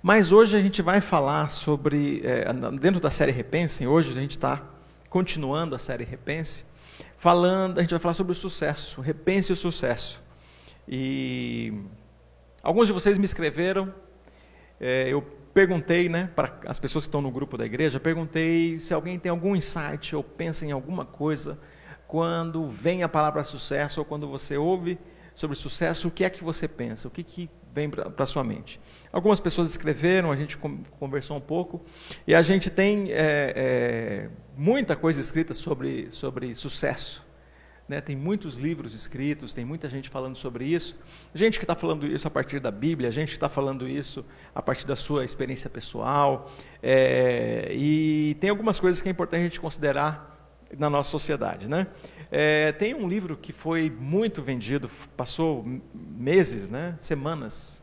Mas hoje a gente vai falar sobre, é, dentro da série Repensem, hoje a gente está continuando a série Repense, falando, a gente vai falar sobre o sucesso, repense o sucesso. E alguns de vocês me escreveram, é, eu perguntei, né, para as pessoas que estão no grupo da igreja, perguntei se alguém tem algum insight ou pensa em alguma coisa quando vem a palavra sucesso ou quando você ouve sobre sucesso, o que é que você pensa? O que, que vem para sua mente? Algumas pessoas escreveram, a gente conversou um pouco, e a gente tem é, é, muita coisa escrita sobre, sobre sucesso. Né, tem muitos livros escritos, tem muita gente falando sobre isso. Gente que está falando isso a partir da Bíblia, gente que está falando isso a partir da sua experiência pessoal. É, e tem algumas coisas que é importante a gente considerar na nossa sociedade. Né? É, tem um livro que foi muito vendido, passou meses, né, semanas,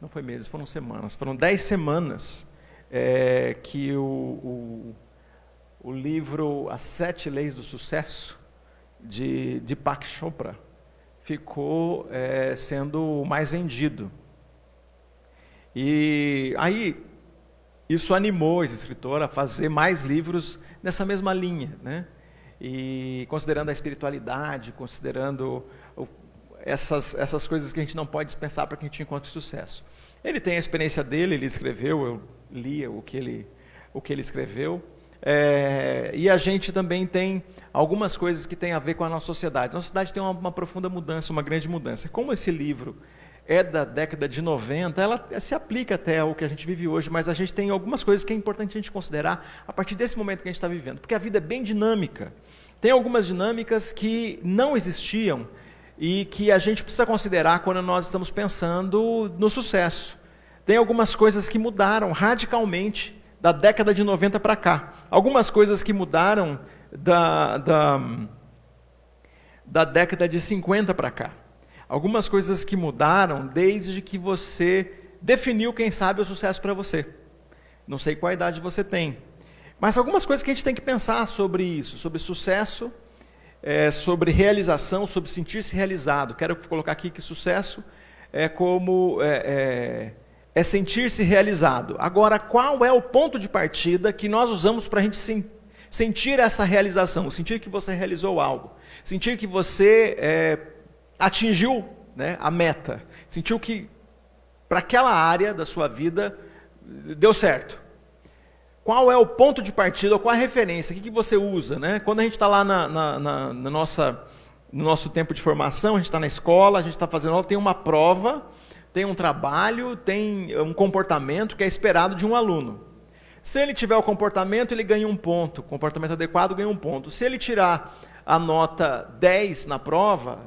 não foi meses, foram semanas, foram dez semanas é, que o, o, o livro As Sete Leis do Sucesso de Deepak Chopra ficou é, sendo o mais vendido. E aí isso animou esse escritor a fazer mais livros nessa mesma linha, né? E considerando a espiritualidade, considerando essas, essas coisas que a gente não pode dispensar para que a gente encontre sucesso. Ele tem a experiência dele, ele escreveu, eu lia o que ele, o que ele escreveu, é, e a gente também tem algumas coisas que têm a ver com a nossa sociedade. Nossa sociedade tem uma, uma, profunda mudança, uma grande mudança. Como esse livro é da década de 90, ela se aplica até ao que a gente vive hoje, mas a gente tem algumas coisas que é importante a gente considerar a partir desse momento que a gente está vivendo, porque a vida é bem dinâmica. Tem algumas dinâmicas que não existiam e que a gente precisa considerar quando nós estamos pensando no sucesso. Tem algumas coisas que mudaram radicalmente da década de 90 para cá. Algumas coisas que mudaram da, da, da década de 50 para cá. Algumas coisas que mudaram desde que você definiu, quem sabe, o sucesso para você. Não sei qual idade você tem. Mas algumas coisas que a gente tem que pensar sobre isso, sobre sucesso, é, sobre realização, sobre sentir-se realizado. Quero colocar aqui que sucesso é como é, é é sentir-se realizado. Agora, qual é o ponto de partida que nós usamos para a gente sentir essa realização? Sentir que você realizou algo, sentir que você é, atingiu né, a meta, sentiu que para aquela área da sua vida deu certo. Qual é o ponto de partida, qual a referência, o que, você usa? Né? Quando a gente está lá na, na, na, na nossa, no nosso tempo de formação, a gente está na escola, a gente está fazendo aula, tem uma prova tem um trabalho, tem um comportamento que é esperado de um aluno. Se ele tiver o comportamento, ele ganha um ponto. Comportamento adequado ganha um ponto. Se ele tirar a nota 10 na prova,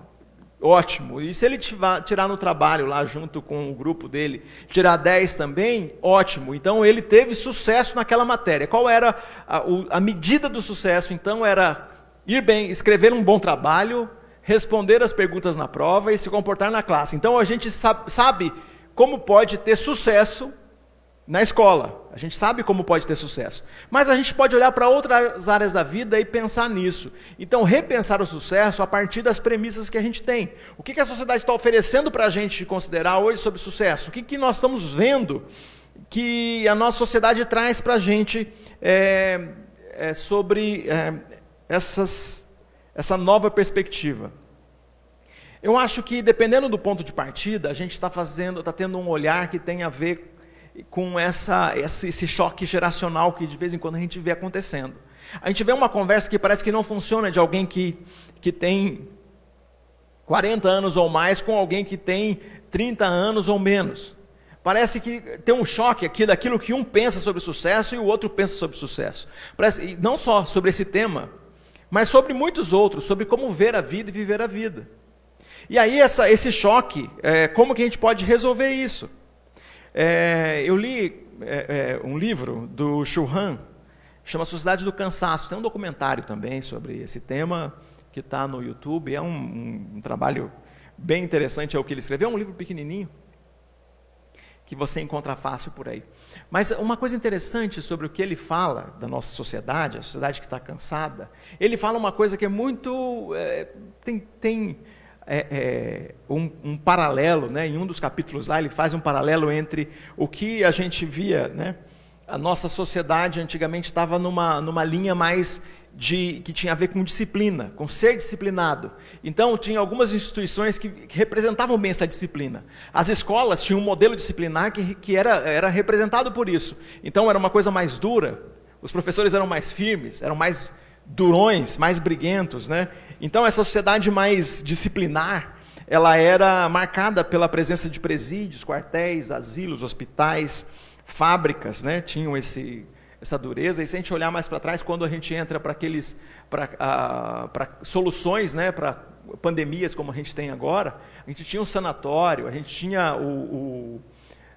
ótimo. E se ele tirar no trabalho lá junto com o grupo dele, tirar 10 também, ótimo. Então ele teve sucesso naquela matéria. Qual era a, a medida do sucesso? Então era ir bem, escrever um bom trabalho, responder as perguntas na prova e se comportar na classe. Então a gente sabe como pode ter sucesso na escola. A gente sabe como pode ter sucesso. Mas a gente pode olhar para outras áreas da vida e pensar nisso. Então, repensar o sucesso a partir das premissas que a gente tem. O que, a sociedade está oferecendo para a gente considerar hoje sobre sucesso? O que, nós estamos vendo que a nossa sociedade traz para a gente é, é, sobre é, essas essa nova perspectiva. Eu acho que dependendo do ponto de partida, a gente está fazendo, está tendo um olhar que tem a ver com essa, esse, choque geracional que de vez em quando a gente vê acontecendo. A gente vê uma conversa que parece que não funciona de alguém que, que tem 40 anos ou mais com alguém que tem 30 anos ou menos. Parece que tem um choque aqui daquilo que um pensa sobre sucesso e o outro pensa sobre sucesso. Parece, não só sobre esse tema, mas sobre muitos outros, sobre como ver a vida e viver a vida. E aí essa, esse choque, é, como que a gente pode resolver isso? É, eu li é, é um livro do Churran, chama Sociedade do Cansaço. Tem um documentário também sobre esse tema que está no YouTube. É um, um, um trabalho bem interessante, é o que ele escreveu. É um livro pequenininho que você encontra fácil por aí. Mas uma coisa interessante sobre o que ele fala da nossa sociedade, a sociedade que está cansada, ele fala uma coisa que é muito. É, tem, tem é, é, um, um, paralelo, né? em um dos capítulos lá, ele faz um paralelo entre o que a gente via, né? a nossa sociedade antigamente estava numa, numa linha mais de, que tinha a ver com disciplina, com ser disciplinado. Então, tinha algumas instituições que, que representavam bem essa disciplina. As escolas tinham um modelo disciplinar que, que era, era representado por isso. Então, era uma coisa mais dura, os professores eram mais firmes, eram mais durões, mais briguentos. Né? Então, essa sociedade mais disciplinar, ela era marcada pela presença de presídios, quartéis, asilos, hospitais, fábricas, né? tinham esse essa dureza. E se a gente olhar mais para trás, quando a gente entra para aqueles para ah, soluções, né, para pandemias como a gente tem agora, a gente tinha um sanatório, a gente tinha o, o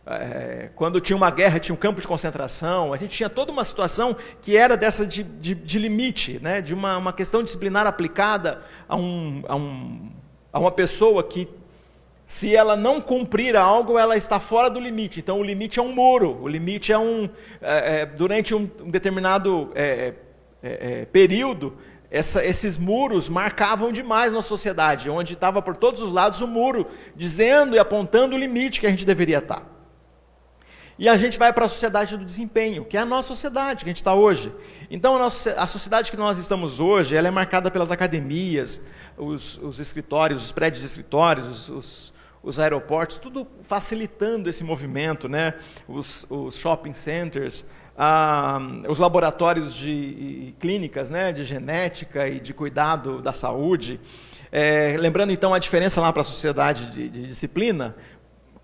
é, quando tinha uma guerra, tinha um campo de concentração, a gente tinha toda uma situação que era dessa de, de, de limite, né, de uma, uma questão disciplinar aplicada a, um, a, um, a uma pessoa que se ela não cumprir algo, ela está fora do limite. Então, o limite é um muro. O limite é um. É, é, durante um, um determinado é, é, período, essa, esses muros marcavam demais na sociedade, onde estava por todos os lados o muro, dizendo e apontando o limite que a gente deveria estar. E a gente vai para a sociedade do desempenho, que é a nossa sociedade que a gente está hoje. Então, a, nossa, a sociedade que nós estamos hoje, ela é marcada pelas academias, os, os escritórios, os prédios de escritórios, os, os aeroportos, tudo facilitando esse movimento, né? os, os shopping centers, os laboratórios de clínicas né? de genética e de cuidado da saúde. É, lembrando então a diferença lá para a sociedade de, de disciplina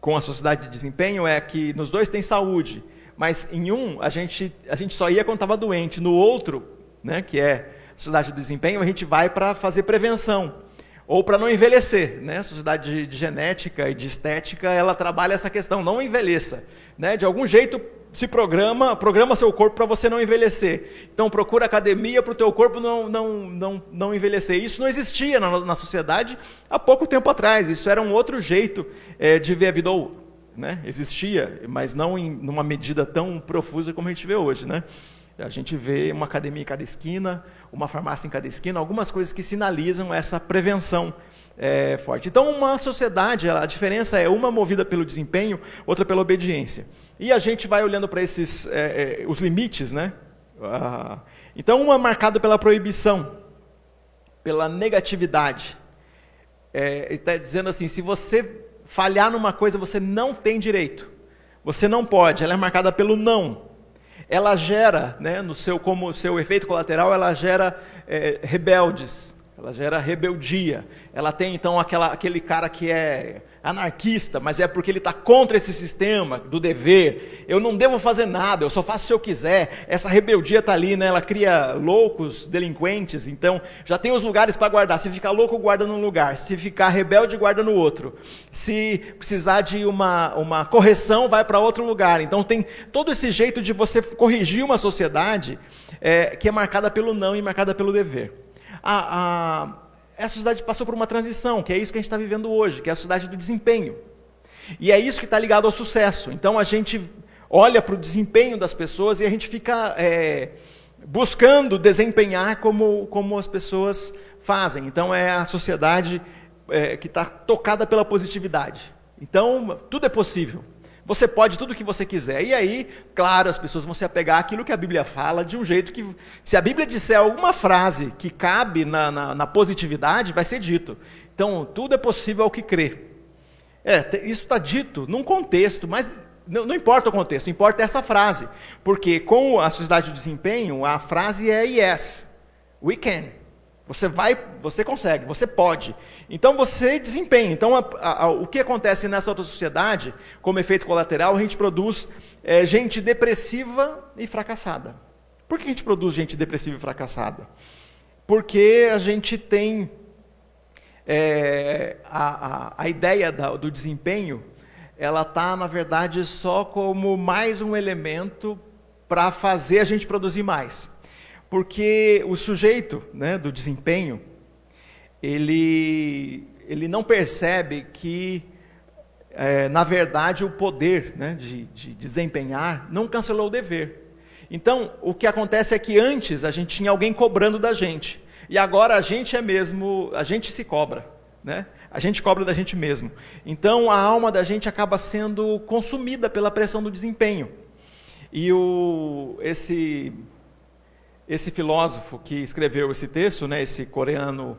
com a sociedade de desempenho é que nos dois tem saúde, mas em um a gente, a gente só ia quando estava doente, no outro, né, que é a sociedade do desempenho, a gente vai para fazer prevenção ou para não envelhecer. Né? A Sociedade de, de, Genética e de Estética, ela trabalha essa questão, não envelheça. Né? De algum jeito se programa, programa seu corpo para você não envelhecer. Então procura academia para o teu corpo não, não, não, não envelhecer. Isso não existia na, na sociedade há pouco tempo atrás. Isso era um outro jeito é, de ver a vida. Ou, né? Existia, mas não em numa medida tão profusa como a gente vê hoje. Né? A gente vê uma academia em cada esquina, uma farmácia em cada esquina, algumas coisas que sinalizam essa prevenção é, forte. Então, uma sociedade, a diferença é uma movida pelo desempenho, outra pela obediência. E a gente vai olhando para esses é, é, os limites, né? Ah, então, uma marcada pela proibição, pela negatividade. É, está dizendo assim: se você falhar numa coisa, você não tem direito. Você não pode. Ela é marcada pelo não ela gera, né, no seu como seu efeito colateral, ela gera é, rebeldes, ela gera rebeldia. Ela tem então aquela, aquele cara que é anarquista, mas é porque ele está contra esse sistema do dever. Eu não devo fazer nada, eu só faço se eu quiser. Essa rebeldia está ali, né? ela cria loucos, delinquentes. Então, já tem os lugares para guardar. Se ficar louco, guarda num lugar. Se ficar rebelde, guarda no outro. Se precisar de uma, uma correção, vai para outro lugar. Então, tem todo esse jeito de você corrigir uma sociedade é, que é marcada pelo não e marcada pelo dever. A, a essa sociedade passou por uma transição, que é isso que a gente está vivendo hoje, que é a sociedade do desempenho. E é isso que está ligado ao sucesso. Então a gente olha para o desempenho das pessoas e a gente fica é, buscando desempenhar como, como as pessoas fazem. Então é a sociedade é, que está tocada pela positividade. Então tudo é possível. Você pode tudo o que você quiser. E aí, claro, as pessoas vão se apegar àquilo que a Bíblia fala de um jeito que, se a Bíblia disser alguma frase que cabe na, na, na positividade, vai ser dito. Então, tudo é possível ao que crê. É, isso está dito num contexto, mas não, não, importa o contexto, importa essa frase. Porque com a sociedade de desempenho, a frase é yes, we can. Você vai, você consegue, você pode. Então você desempenha. Então a, a, a, o que acontece nessa outra sociedade, como efeito colateral, a gente produz é, gente depressiva e fracassada. Por que a gente produz gente depressiva e fracassada? Porque a gente tem é, a, ideia da, do desempenho, ela está, na verdade, só como mais um elemento para fazer a gente produzir mais. Porque o sujeito né, do desempenho, ele, ele não percebe que, é, na verdade, o poder né, de, de desempenhar não cancelou o dever. Então, o que acontece é que antes a gente tinha alguém cobrando da gente. E agora a gente é mesmo, a gente se cobra. Né? A gente cobra da gente mesmo. Então a alma da gente acaba sendo consumida pela pressão do desempenho. E o, esse, esse filósofo que escreveu esse texto, né, esse coreano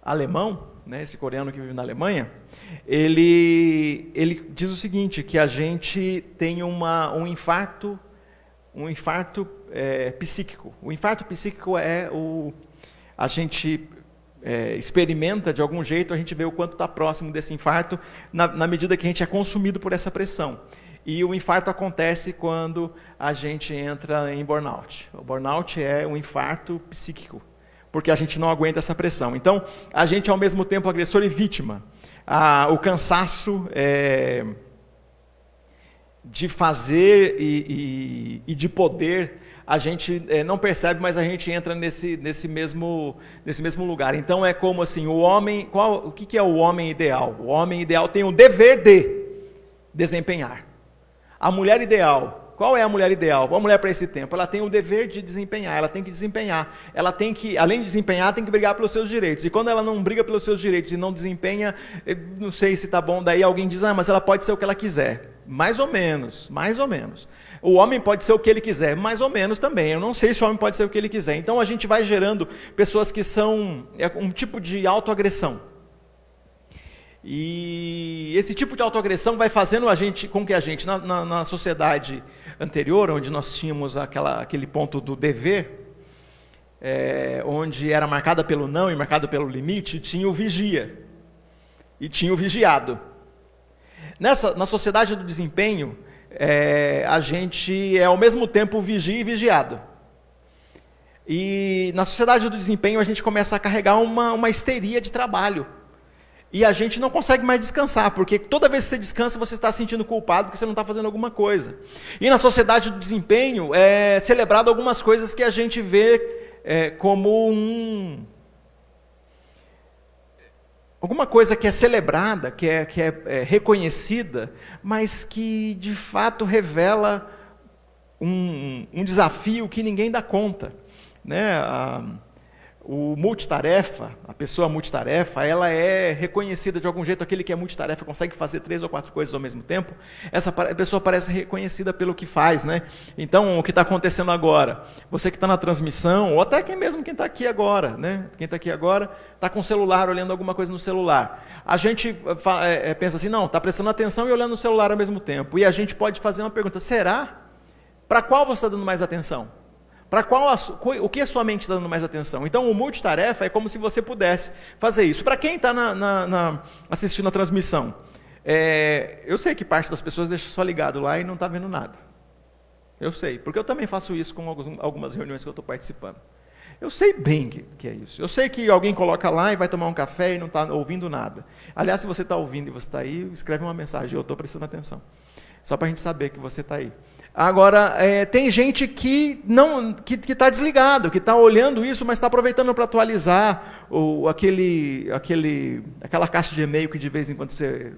alemão, né, esse coreano que vive na Alemanha, ele, ele diz o seguinte, que a gente tem uma, um infarto, um infarto é, psíquico. O infarto psíquico é o a gente é, experimenta de algum jeito, a gente vê o quanto está próximo desse infarto na, na medida que a gente é consumido por essa pressão. E o infarto acontece quando a gente entra em burnout. O burnout é um infarto psíquico, porque a gente não aguenta essa pressão. Então, a gente é ao mesmo tempo agressor e vítima. Ah, o cansaço é, de fazer e, e, e de poder a gente é, não percebe, mas a gente entra nesse, nesse, mesmo, nesse mesmo lugar. Então é como assim, o homem, qual, o que, que é o homem ideal? O homem ideal tem o dever de desempenhar. A mulher ideal, qual é a mulher ideal? A mulher para esse tempo, ela tem o dever de desempenhar, ela tem que desempenhar. Ela tem que, além de desempenhar, tem que brigar pelos seus direitos. E quando ela não briga pelos seus direitos e não desempenha, não sei se está bom, daí alguém diz, ah, mas ela pode ser o que ela quiser. Mais ou menos, mais ou menos. O homem pode ser o que ele quiser, mais ou menos também. Eu não sei se o homem pode ser o que ele quiser. Então a gente vai gerando pessoas que são é um tipo de autoagressão. E esse tipo de autoagressão vai fazendo a gente com que a gente, na, na, na sociedade anterior, onde nós tínhamos aquela, aquele ponto do dever, é, onde era marcada pelo não e marcada pelo limite, tinha o vigia e tinha o vigiado. Nessa, na sociedade do desempenho, é, a gente é ao mesmo tempo vigia e vigiado. E na sociedade do desempenho a gente começa a carregar uma, uma histeria de trabalho. E a gente não consegue mais descansar, porque toda vez que você descansa, você está se sentindo culpado porque você não está fazendo alguma coisa. E na sociedade do desempenho é celebrado algumas coisas que a gente vê é, como um, alguma coisa que é celebrada, que é, que é, é reconhecida, mas que de fato revela um, um desafio que ninguém dá conta. Né? Ah, o multitarefa, a pessoa multitarefa, ela é reconhecida de algum jeito, aquele que é multitarefa consegue fazer três ou quatro coisas ao mesmo tempo, essa pessoa parece reconhecida pelo que faz, né? Então, o que está acontecendo agora? Você que está na transmissão, ou até quem mesmo quem está aqui agora, né? Quem está aqui agora está com o celular, olhando alguma coisa no celular. A gente é, pensa assim, não, está prestando atenção e olhando no celular ao mesmo tempo. E a gente pode fazer uma pergunta, será? Para qual você está dando mais atenção? Para qual o que a sua mente está dando mais atenção? Então, o multitarefa é como se você pudesse fazer isso. Para quem está assistindo a transmissão, é, eu sei que parte das pessoas deixa só ligado lá e não está vendo nada. Eu sei, porque eu também faço isso com algumas reuniões que eu estou participando. Eu sei bem que, que, é isso. Eu sei que alguém coloca lá e vai tomar um café e não está ouvindo nada. Aliás, se você está ouvindo e você está aí, escreve uma mensagem, eu estou prestando atenção. Só para a gente saber que você está aí. Agora, é, tem gente que não que está desligado, que está olhando isso, mas está aproveitando para atualizar o, aquele, aquele, aquela caixa de e-mail que de vez em quando você,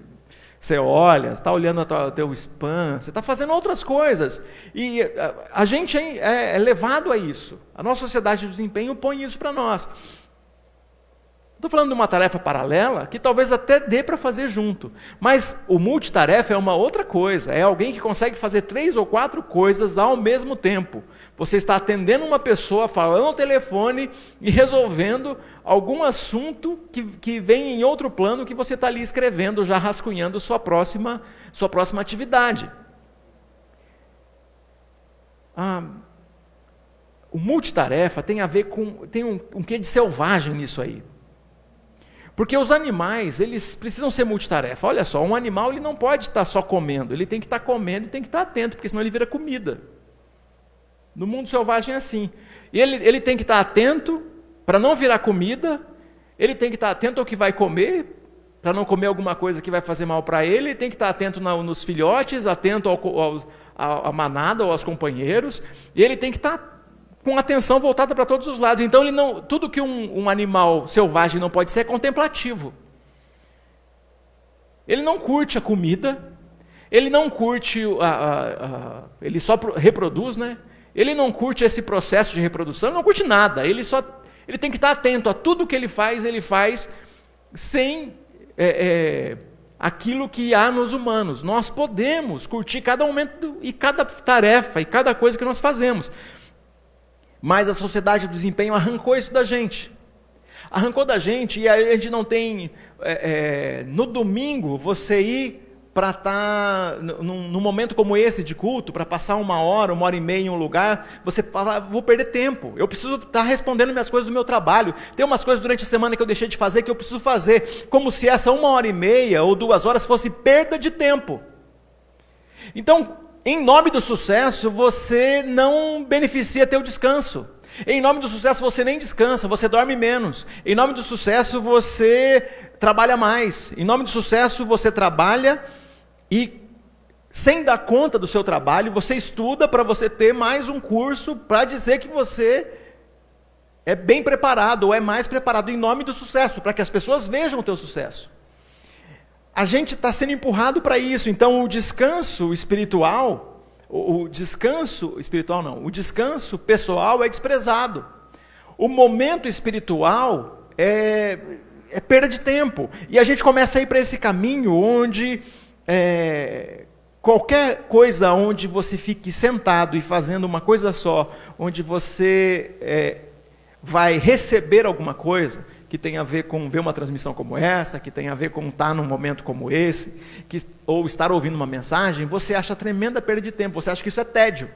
você olha, está olhando o teu spam, você está fazendo outras coisas. E a, a gente é, é, é levado a isso. A nossa sociedade de desempenho põe isso para nós. Estou falando de uma tarefa paralela que talvez até dê para fazer junto. Mas o multitarefa é uma outra coisa. É alguém que consegue fazer três ou quatro coisas ao mesmo tempo. Você está atendendo uma pessoa, falando ao telefone e resolvendo algum assunto que, que vem em outro plano que você está ali escrevendo, já rascunhando sua próxima, sua próxima atividade. Ah, o multitarefa tem a ver com. tem um, um quê de selvagem nisso aí. Porque os animais, eles precisam ser multitarefa. Olha só, um animal ele não pode estar só comendo, ele tem que estar comendo e tem que estar atento, porque senão ele vira comida. No mundo selvagem é assim. Ele, ele tem que estar atento para não virar comida, ele tem que estar atento ao que vai comer, para não comer alguma coisa que vai fazer mal para ele, ele tem que estar atento na, nos filhotes, atento ao, ao, à manada ou aos companheiros, e ele tem que estar com atenção voltada para todos os lados. Então, ele não, tudo que um, um animal selvagem não pode ser é contemplativo. Ele não curte a comida, ele não curte, a, a, a, ele só reproduz, né? Ele não curte esse processo de reprodução, ele não curte nada. Ele só, ele tem que estar atento a tudo que ele faz, ele faz sem é, é, aquilo que há nos humanos. Nós podemos curtir cada momento e cada tarefa e cada coisa que nós fazemos. Mas a sociedade do desempenho arrancou isso da gente. Arrancou da gente e aí a gente não tem. É, é, no domingo, você ir para estar tá num, num, momento como esse de culto, para passar uma hora, uma hora e meia em um lugar, você fala, vou perder tempo. Eu preciso estar tá respondendo minhas coisas do meu trabalho. Tem umas coisas durante a semana que eu deixei de fazer que eu preciso fazer, como se essa uma hora e meia ou duas horas fosse perda de tempo. Então, em nome do sucesso, você não beneficia teu descanso. Em nome do sucesso, você nem descansa, você dorme menos. Em nome do sucesso, você trabalha mais. Em nome do sucesso, você trabalha e sem dar conta do seu trabalho, você estuda para você ter mais um curso para dizer que você é bem preparado ou é mais preparado em nome do sucesso, para que as pessoas vejam o teu sucesso. A gente está sendo empurrado para isso, então o descanso espiritual, o, o descanso espiritual não, o descanso pessoal é desprezado. O momento espiritual é, é perda de tempo. E a gente começa a ir para esse caminho onde é, qualquer coisa onde você fique sentado e fazendo uma coisa só, onde você é, vai receber alguma coisa, que tem a ver com ver uma transmissão como essa, que tem a ver com estar num momento como esse, que, ou estar ouvindo uma mensagem, você acha tremenda perda de tempo, você acha que isso é tédio.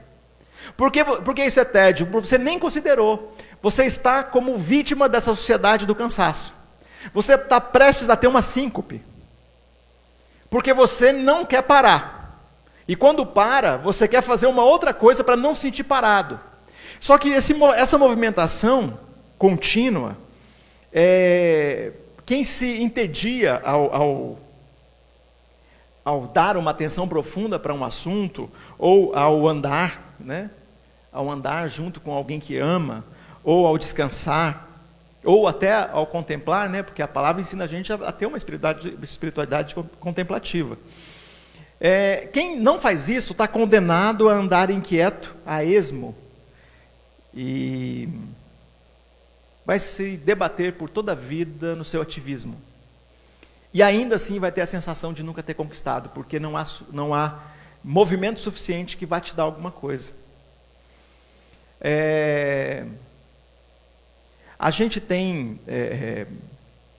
Por que, por que isso é tédio? Porque você nem considerou. Você está como vítima dessa sociedade do cansaço. Você está prestes a ter uma síncope. Porque você não quer parar. E quando para, você quer fazer uma outra coisa para não sentir parado. Só que esse, essa movimentação contínua, é, quem se entedia ao, ao, ao, dar uma atenção profunda para um assunto, ou ao andar, né, ao andar junto com alguém que ama, ou ao descansar, ou até ao contemplar, né, porque a palavra ensina a gente a, ter uma espiritualidade, espiritualidade contemplativa. É, quem não faz isso está condenado a andar inquieto, a esmo, e vai se debater por toda a vida no seu ativismo. E ainda assim vai ter a sensação de nunca ter conquistado, porque não há, não há movimento suficiente que vá te dar alguma coisa. É, a gente tem é, é,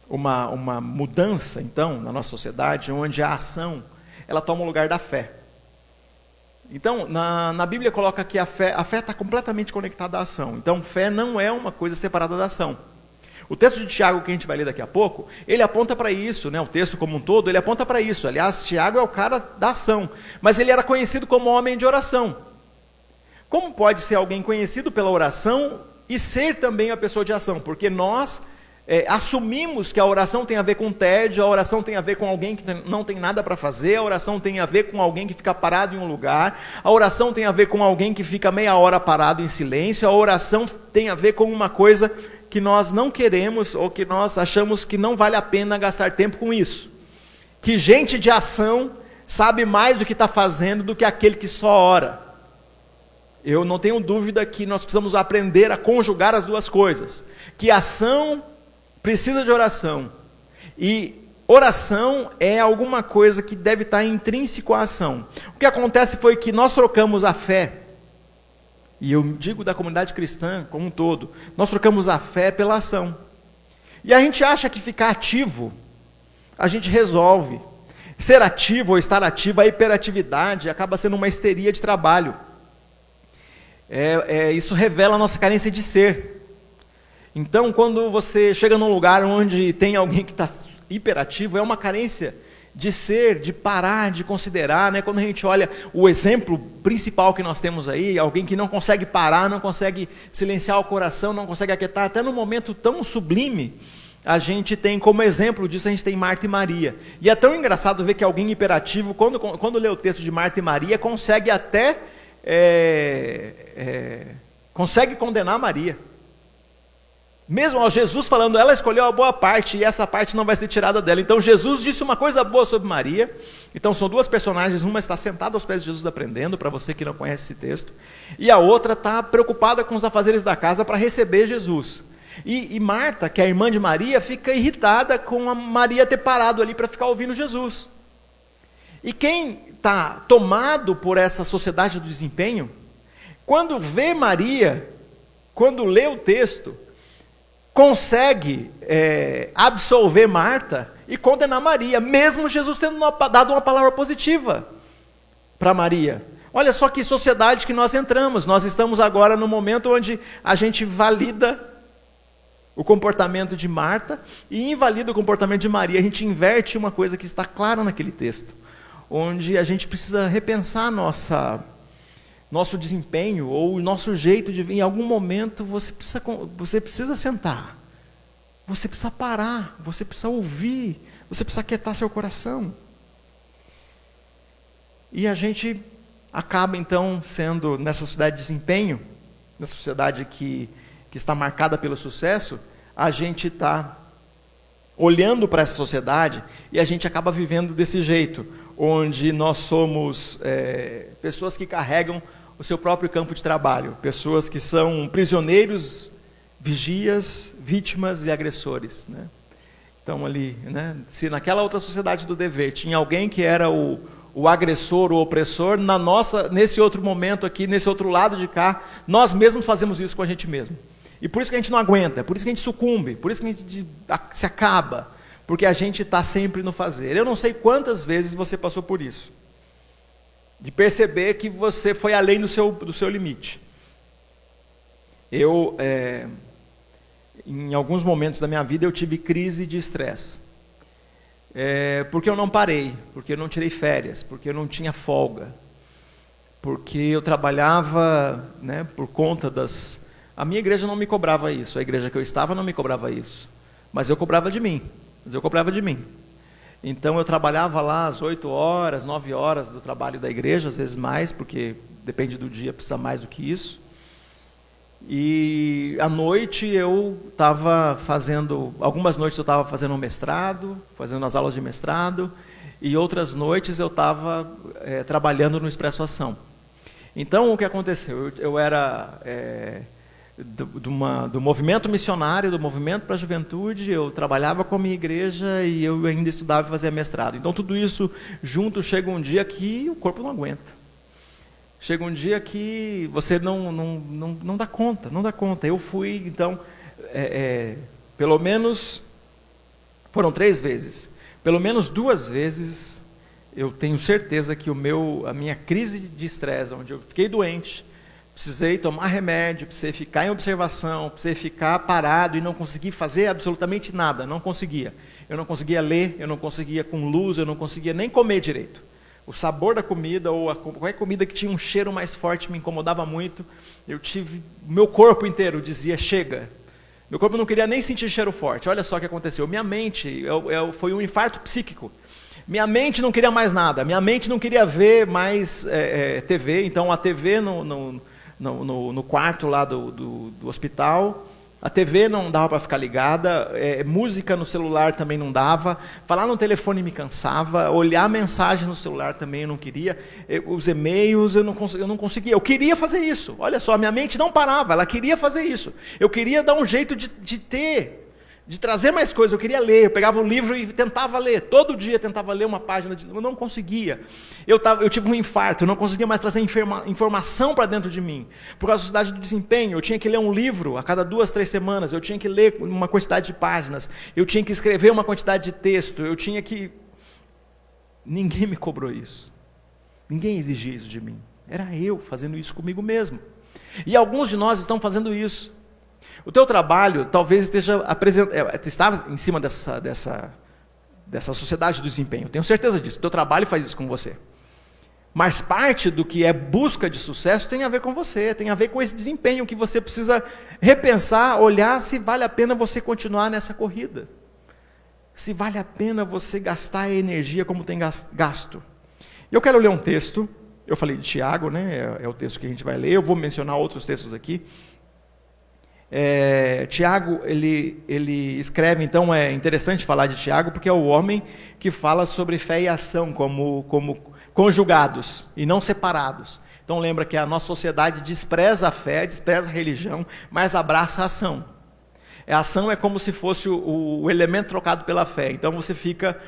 uma, uma mudança, então, na nossa sociedade, onde a ação ela toma o lugar da fé. Então, na, na Bíblia coloca que a fé está completamente conectada à ação. Então, fé não é uma coisa separada da ação. O texto de Tiago que a gente vai ler daqui a pouco, ele aponta para isso, né? O texto como um todo, ele aponta para isso. Aliás, Tiago é o cara da ação, mas ele era conhecido como homem de oração. Como pode ser alguém conhecido pela oração e ser também a pessoa de ação, porque nós é, assumimos que a oração tem a ver com tédio, a oração tem a ver com alguém que não tem nada para fazer, a oração tem a ver com alguém que fica parado em um lugar, a oração tem a ver com alguém que fica meia hora parado em silêncio, a oração tem a ver com uma coisa que nós não queremos ou que nós achamos que não vale a pena gastar tempo com isso. Que gente de ação sabe mais do que está fazendo do que aquele que só ora. Eu não tenho dúvida que nós precisamos aprender a conjugar as duas coisas. Que ação precisa de oração. E oração é alguma coisa que deve estar intrínseco à ação. O que acontece foi que nós trocamos a fé, e eu digo da comunidade cristã como um todo, nós trocamos a fé pela ação. E a gente acha que ficar ativo, a gente resolve. Ser ativo ou estar ativo, a hiperatividade acaba sendo uma histeria de trabalho é, é, isso revela a nossa carência de ser. Então, quando você chega num lugar onde tem alguém que está hiperativo, é uma carência de ser, de parar, de considerar. Né? Quando a gente olha o exemplo principal que nós temos aí, alguém que não consegue parar, não consegue silenciar o coração, não consegue aquietar, até num momento tão sublime, a gente tem como exemplo disso, a gente tem Marta e Maria. E é tão engraçado ver que alguém hiperativo, quando, quando lê o texto de Marta e Maria, consegue até é, é, consegue condenar Maria. Mesmo ó, Jesus falando, ela escolheu a boa parte e essa parte não vai ser tirada dela. Então Jesus disse uma coisa boa sobre Maria. Então são duas personagens, uma está sentada aos pés de Jesus aprendendo, para você que não conhece esse texto, e a outra está preocupada com os afazeres da casa para receber Jesus. E, e, Marta, que é a irmã de Maria, fica irritada com a Maria ter parado ali para ficar ouvindo Jesus. E quem está tomado por essa sociedade do desempenho, quando vê Maria, quando lê o texto, consegue é, absolver Marta e condenar Maria, mesmo Jesus tendo dado uma palavra positiva para Maria. Olha só que sociedade que nós entramos. Nós estamos agora no momento onde a gente valida o comportamento de Marta e invalida o comportamento de Maria. A gente inverte uma coisa que está clara naquele texto, onde a gente precisa repensar nossa nosso desempenho ou o nosso jeito de em algum momento você precisa você precisa sentar. Você precisa parar, você precisa ouvir, você precisa quietar seu coração. E a gente acaba então sendo, nessa sociedade de desempenho, nessa sociedade que, que está marcada pelo sucesso, a gente está olhando para essa sociedade e a gente acaba vivendo desse jeito, onde nós somos é, pessoas que carregam o seu próprio campo de trabalho, pessoas que são prisioneiros, vigias, vítimas e agressores. Né? Então, ali, né? se naquela outra sociedade do dever tinha alguém que era o o agressor, o opressor, na nossa, nesse outro momento aqui, nesse outro lado de cá, nós mesmos fazemos isso com a gente mesmo. E por isso que a gente não aguenta, por isso que a gente sucumbe, por isso que a gente se acaba, porque a gente está sempre no fazer. Eu não sei quantas vezes você passou por isso, de perceber que você foi além do seu, do seu limite. Eu, é, em alguns momentos da minha vida, eu tive crise de estresse é, porque eu não parei, porque eu não tirei férias, porque eu não tinha folga, porque eu trabalhava né, por conta das. A minha igreja não me cobrava isso, a igreja que eu estava não me cobrava isso, mas eu cobrava de mim, mas eu cobrava de mim. Então eu trabalhava lá às 8 horas, 9 horas do trabalho da igreja, às vezes mais, porque depende do dia, precisa mais do que isso. E à noite eu estava fazendo, algumas noites eu estava fazendo um mestrado, fazendo as aulas de mestrado, e outras noites eu estava é, trabalhando no Expresso Ação. Então o que aconteceu? Eu, eu era é, do, do, uma, do movimento missionário, do movimento para a juventude, eu trabalhava com a minha igreja e eu ainda estudava e fazia mestrado. Então tudo isso junto chega um dia que o corpo não aguenta. Chega um dia que você não, não, não, não dá conta, não dá conta. Eu fui, então, é, é, pelo menos, foram três vezes. Pelo menos duas vezes, eu tenho certeza que o meu, a minha crise de estresse, onde eu fiquei doente, precisei tomar remédio, precisei ficar em observação, precisei ficar parado e não consegui fazer absolutamente nada, não conseguia. Eu não conseguia ler, eu não conseguia com luz, eu não conseguia nem comer direito o sabor da comida ou a, qualquer comida que tinha um cheiro mais forte me incomodava muito. Eu tive, meu corpo inteiro dizia chega. Meu corpo não queria nem sentir cheiro forte. Olha só o que aconteceu. Minha mente eu, eu, foi um infarto psíquico. Minha mente não queria mais nada. Minha mente não queria ver mais é, é, TV. Então a TV no, no, no, no quarto lá do, do, do hospital a TV não dava para ficar ligada, é, música no celular também não dava, falar no telefone me cansava, olhar mensagem no celular também eu não queria, os e-mails eu não, eu não conseguia. Eu queria fazer isso, olha só, minha mente não parava, ela queria fazer isso. Eu queria dar um jeito de, de ter de trazer mais coisas. Eu queria ler, eu pegava o livro e tentava ler. Todo dia tentava ler uma página, eu não conseguia. Eu, tava, eu tive um infarto, eu não conseguia mais trazer informa... informação para dentro de mim. Por causa da sociedade do desempenho, eu tinha que ler um livro a cada duas, três semanas, eu tinha que ler uma quantidade de páginas, eu tinha que escrever uma quantidade de texto, eu tinha que. Ninguém me cobrou isso. Ninguém exigia isso de mim. Era eu fazendo isso comigo mesmo. E alguns de nós estão fazendo isso. O teu trabalho talvez esteja é, está em cima dessa, dessa, dessa sociedade do desempenho. Tenho certeza disso. O teu trabalho faz isso com você. Mas parte do que é busca de sucesso tem a ver com você, tem a ver com esse desempenho que você precisa repensar, olhar se vale a pena você continuar nessa corrida. Se vale a pena você gastar a energia como tem gasto. Eu quero ler um texto, eu falei de Tiago, né? É, é o texto que a gente vai ler, eu vou mencionar outros textos aqui. É, Tiago, ele, ele escreve, então é interessante falar de Tiago, porque é o homem que fala sobre fé e ação como, como conjugados e não separados. Então lembra que a nossa sociedade despreza a fé, despreza a religião, mas abraça a ação. A ação é como se fosse o, o elemento trocado pela fé. Então você fica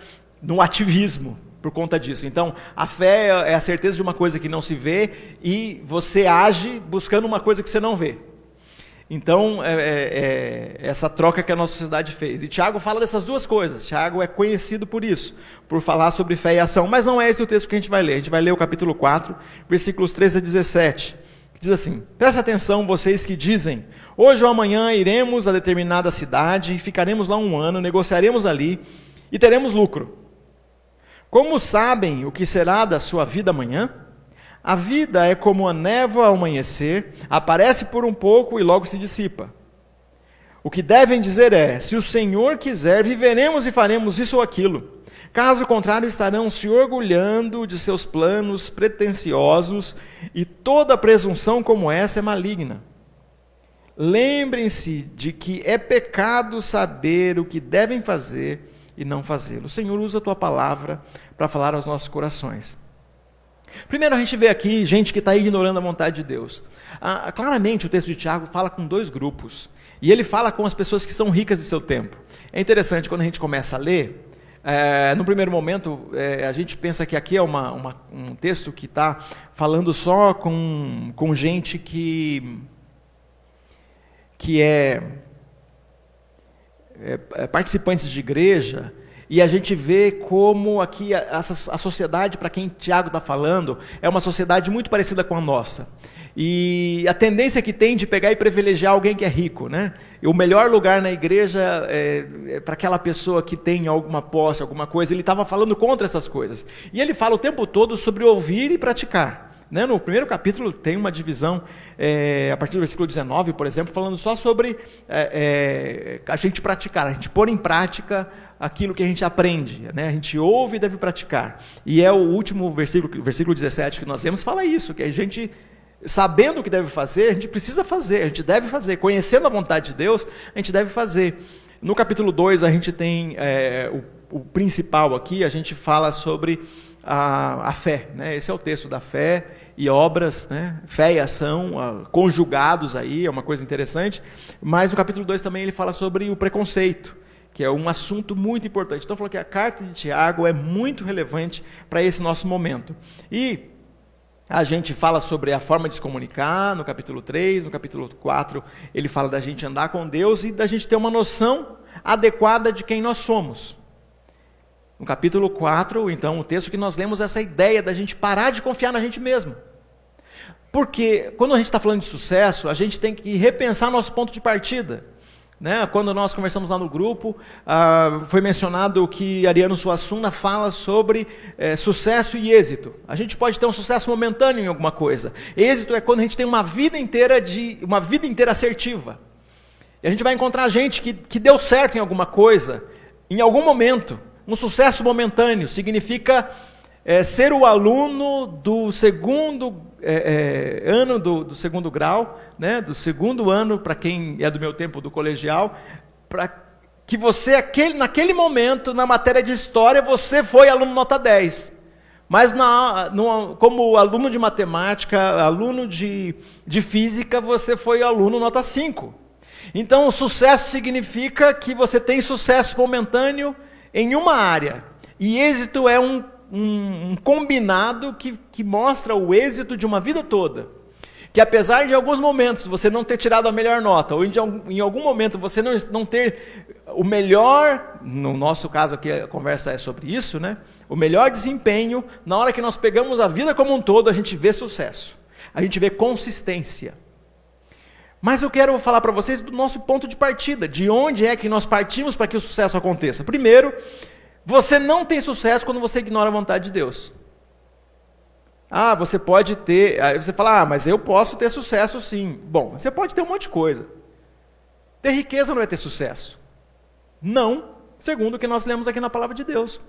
no ativismo por conta disso. Então, a fé é a certeza de uma coisa que não se vê e você age buscando uma coisa que você não vê. Então, é, é, é, essa troca que a nossa sociedade fez. E Tiago fala dessas duas coisas. Tiago é conhecido por isso, por falar sobre fé e ação. Mas não é esse o texto que a gente vai ler. A gente vai ler o capítulo 4, versículos 13 a 17. Que diz assim: Presta atenção, vocês que dizem: Hoje ou amanhã iremos a determinada cidade e ficaremos lá um ano, negociaremos ali e teremos lucro. Como sabem o que será da sua vida amanhã? A vida é como a névoa ao amanhecer, aparece por um pouco e logo se dissipa. O que devem dizer é: se o Senhor quiser, viveremos e faremos isso ou aquilo. Caso contrário, estarão se orgulhando de seus planos pretensiosos e toda presunção como essa é maligna. Lembrem-se de que é pecado saber o que devem fazer e não fazê-lo. O Senhor usa a tua palavra para falar aos nossos corações. Primeiro, a gente vê aqui gente que está ignorando a vontade de Deus. Ah, claramente, o texto de Tiago fala com dois grupos. E ele fala com as pessoas que são ricas de seu tempo. É interessante, quando a gente começa a ler, é, no primeiro momento, é, a gente pensa que aqui é uma, uma, um texto que está falando só com, com gente que, que é, é, é participantes de igreja, e a gente vê como aqui a, a sociedade, para quem Tiago está falando, é uma sociedade muito parecida com a nossa. E a tendência que tem de pegar e privilegiar alguém que é rico, né? O melhor lugar na igreja é, é para aquela pessoa que tem alguma posse, alguma coisa. Ele estava falando contra essas coisas. E ele fala o tempo todo sobre ouvir e praticar. Né? No primeiro capítulo tem uma divisão, é, a partir do versículo 19, por exemplo, falando só sobre é, é, a gente praticar, a gente pôr em prática aquilo que a gente aprende, né? a gente ouve e deve praticar. E é o último versículo, versículo 17 que nós lemos, fala isso, que a gente, sabendo o que deve fazer, a gente precisa fazer, a gente deve fazer, conhecendo a vontade de Deus, a gente deve fazer. No capítulo 2 a gente tem é, o, o principal aqui, a gente fala sobre a, a fé. Né? Esse é o texto da fé e obras, né? fé e ação, conjugados aí, é uma coisa interessante. Mas no capítulo 2 também ele fala sobre o preconceito, que é um assunto muito importante. Então, falou que a carta de Tiago é muito relevante para esse nosso momento. E a gente fala sobre a forma de se comunicar no capítulo 3, no capítulo 4, ele fala da gente andar com Deus e da gente ter uma noção adequada de quem nós somos. No capítulo 4, então, o texto que nós lemos, essa ideia da gente parar de confiar na gente mesmo. Porque quando a gente está falando de sucesso, a gente tem que repensar nosso ponto de partida. Né? Quando nós conversamos lá no grupo, ah, foi mencionado que Ariano Suassuna fala sobre é, sucesso e êxito. A gente pode ter um sucesso momentâneo em alguma coisa. Êxito é quando a gente tem uma vida inteira de uma vida inteira assertiva. E a gente vai encontrar gente que, que deu certo em alguma coisa, em algum momento. Um sucesso momentâneo significa é, ser o aluno do segundo é, é, ano do, do, segundo grau, né, do segundo ano, para quem é do meu tempo do colegial, para que você, aquele, naquele momento, na matéria de história, você foi aluno nota 10. Mas na, no, como aluno de matemática, aluno de, de física, você foi aluno nota 5. Então, sucesso significa que você tem sucesso momentâneo em uma área. E êxito é um, um, um combinado que, que mostra o êxito de uma vida toda. Que apesar de alguns momentos você não ter tirado a melhor nota, ou em algum momento você não, não ter o melhor, no nosso caso aqui a conversa é sobre isso, né? O melhor desempenho, na hora que nós pegamos a vida como um todo, a gente vê sucesso. A gente vê consistência. Mas eu quero falar para vocês do nosso ponto de partida, de onde é que nós partimos para que o sucesso aconteça. Primeiro, você não tem sucesso quando você ignora a vontade de Deus. Ah, você pode ter. Aí você fala, ah, mas eu posso ter sucesso sim. Bom, você pode ter um monte de coisa. Ter riqueza não é ter sucesso. Não, segundo o que nós lemos aqui na palavra de Deus.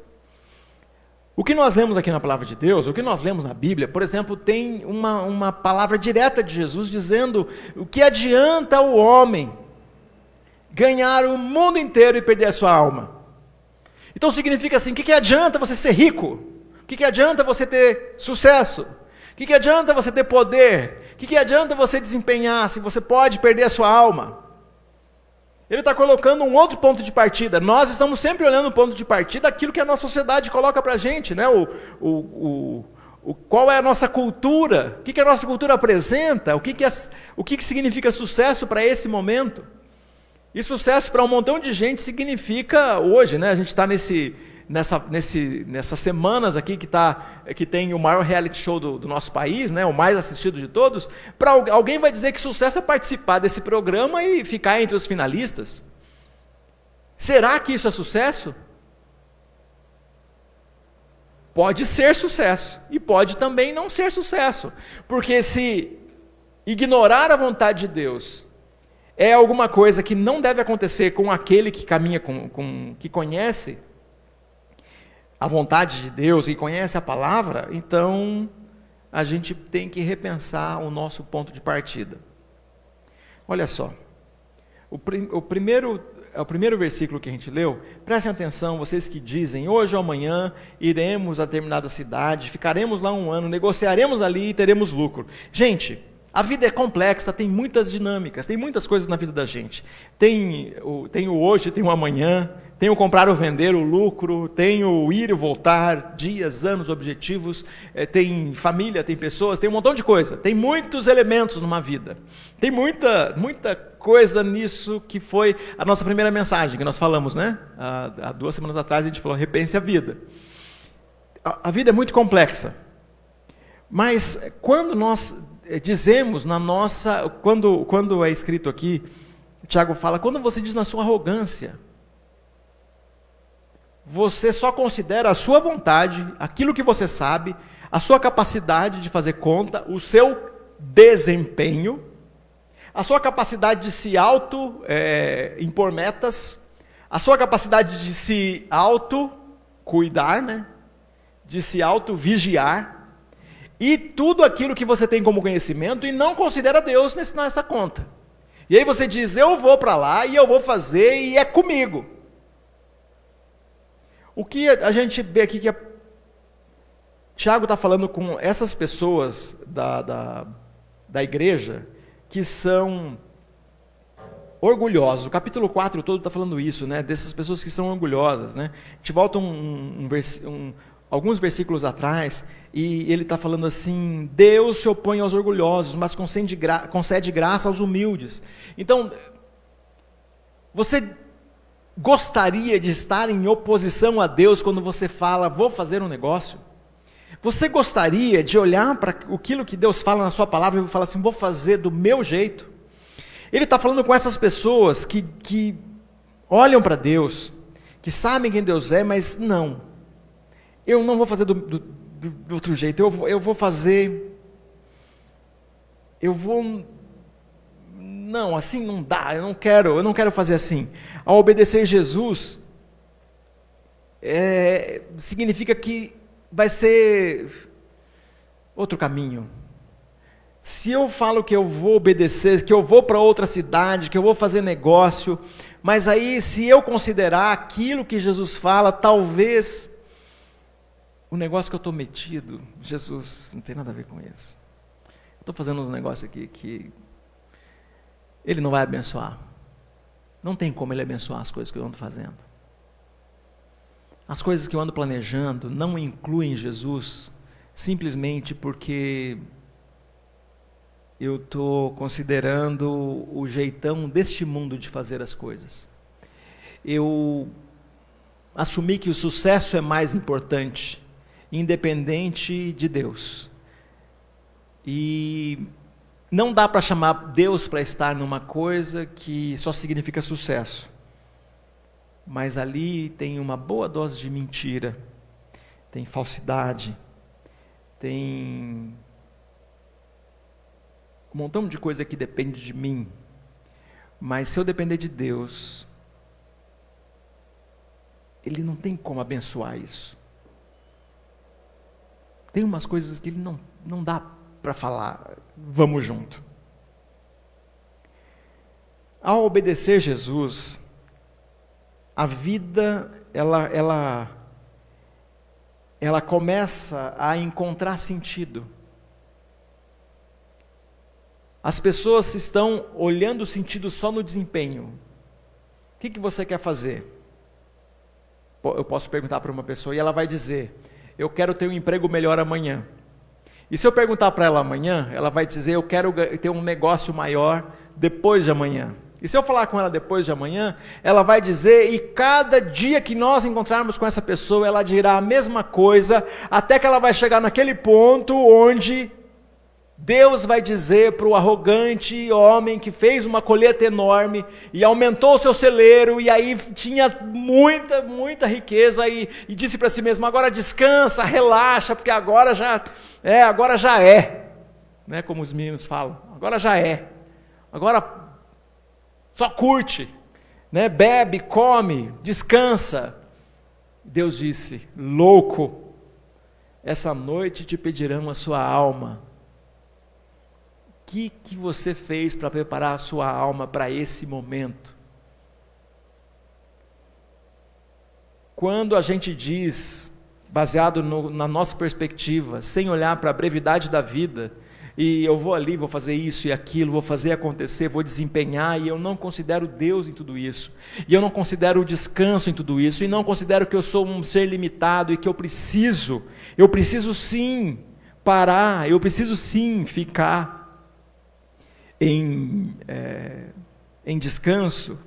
O que nós lemos aqui na palavra de Deus, o que nós lemos na Bíblia, por exemplo, tem uma, uma palavra direta de Jesus dizendo o que adianta o homem ganhar o mundo inteiro e perder a sua alma. Então significa assim: o que, que adianta você ser rico? O que, que adianta você ter sucesso? O que, que adianta você ter poder? O que, que adianta você desempenhar se você pode perder a sua alma? Ele está colocando um outro ponto de partida. Nós estamos sempre olhando o ponto de partida aquilo que a nossa sociedade coloca para a gente, né? O, o, o, o, qual é a nossa cultura? O que, que a nossa cultura apresenta? O que, que, é, o que, que significa sucesso para esse momento? E sucesso para um montão de gente significa hoje, né? A gente está nesse, nessa, nesse, nessas semanas aqui que, tá, que tem o maior reality show do, do nosso país, né? O mais assistido de todos. Para alguém vai dizer que sucesso é participar desse programa e ficar entre os finalistas. Será que isso é sucesso? Pode ser sucesso e pode também não ser sucesso, porque se ignorar a vontade de Deus é alguma coisa que não deve acontecer com aquele que caminha com, com que conhece a vontade de Deus, que conhece a palavra, então a gente tem que repensar o nosso ponto de partida. Olha só, o, prim, o primeiro é o primeiro versículo que a gente leu, prestem atenção, vocês que dizem, hoje ou amanhã iremos a determinada cidade, ficaremos lá um ano, negociaremos ali e teremos lucro. Gente, a vida é complexa, tem muitas dinâmicas, tem muitas coisas na vida da gente. Tem o, tem o hoje, tem o amanhã, tem o comprar ou vender, o lucro, tem o ir e voltar, dias, anos, objetivos, é, tem família, tem pessoas, tem um montão de coisa. Tem muitos elementos numa vida. Tem muita, muita coisa nisso que foi a nossa primeira mensagem que nós falamos, né? Há, há duas semanas atrás a gente falou: repense a vida. A, a vida é muito complexa. Mas quando nós eh, dizemos na nossa, quando, quando é escrito aqui, Tiago fala, quando você diz na sua arrogância, você só considera a sua vontade, aquilo que você sabe, a sua capacidade de fazer conta, o seu desempenho, a sua capacidade de se auto é, impor metas, a sua capacidade de se auto cuidar, né? de se auto vigiar, e tudo aquilo que você tem como conhecimento e não considera Deus nessa conta. E aí você diz: Eu vou para lá e eu vou fazer e é comigo. O que a gente vê aqui que. Tiago está falando com essas pessoas da, da, da igreja que são orgulhosos. O capítulo 4 todo está falando isso, né? Dessas pessoas que são orgulhosas, né? A gente volta um, um, um, alguns versículos atrás, e ele está falando assim: Deus se opõe aos orgulhosos, mas concede, gra concede graça aos humildes. Então, você gostaria de estar em oposição a Deus quando você fala, vou fazer um negócio? Você gostaria de olhar para aquilo que Deus fala na sua palavra e falar assim, vou fazer do meu jeito? Ele está falando com essas pessoas que, que olham para Deus, que sabem quem Deus é, mas não, eu não vou fazer do, do, do outro jeito, eu, eu vou fazer. Eu vou. Não, assim não dá, eu não quero, eu não quero fazer assim. Ao obedecer Jesus, é, significa que vai ser outro caminho. Se eu falo que eu vou obedecer, que eu vou para outra cidade, que eu vou fazer negócio, mas aí se eu considerar aquilo que Jesus fala, talvez o negócio que eu estou metido, Jesus, não tem nada a ver com isso. Estou fazendo um negócio aqui que Ele não vai abençoar. Não tem como Ele abençoar as coisas que eu ando fazendo. As coisas que eu ando planejando não incluem Jesus simplesmente porque eu estou considerando o jeitão deste mundo de fazer as coisas. Eu assumi que o sucesso é mais importante independente de Deus. E não dá para chamar Deus para estar numa coisa que só significa sucesso. Mas ali tem uma boa dose de mentira, tem falsidade, tem um montão de coisa que depende de mim. Mas se eu depender de Deus, Ele não tem como abençoar isso. Tem umas coisas que ele não, não dá para falar, vamos junto. Ao obedecer Jesus, a vida ela, ela, ela começa a encontrar sentido. As pessoas estão olhando o sentido só no desempenho. O que, que você quer fazer? Eu posso perguntar para uma pessoa e ela vai dizer: Eu quero ter um emprego melhor amanhã. E se eu perguntar para ela amanhã, ela vai dizer: Eu quero ter um negócio maior depois de amanhã. E se eu falar com ela depois de amanhã, ela vai dizer, e cada dia que nós encontrarmos com essa pessoa, ela dirá a mesma coisa, até que ela vai chegar naquele ponto onde Deus vai dizer para o arrogante homem que fez uma colheita enorme e aumentou o seu celeiro, e aí tinha muita, muita riqueza, e, e disse para si mesmo: agora descansa, relaxa, porque agora já é, agora já é, né, como os meninos falam, agora já é, agora só curte, né, bebe, come, descansa. Deus disse: louco, essa noite te pedirão a sua alma que, que você fez para preparar a sua alma para esse momento? Quando a gente diz, baseado no, na nossa perspectiva, sem olhar para a brevidade da vida, e eu vou ali, vou fazer isso e aquilo, vou fazer acontecer, vou desempenhar, e eu não considero Deus em tudo isso, e eu não considero o descanso em tudo isso, e não considero que eu sou um ser limitado e que eu preciso, eu preciso sim parar, eu preciso sim ficar em, é, em descanso,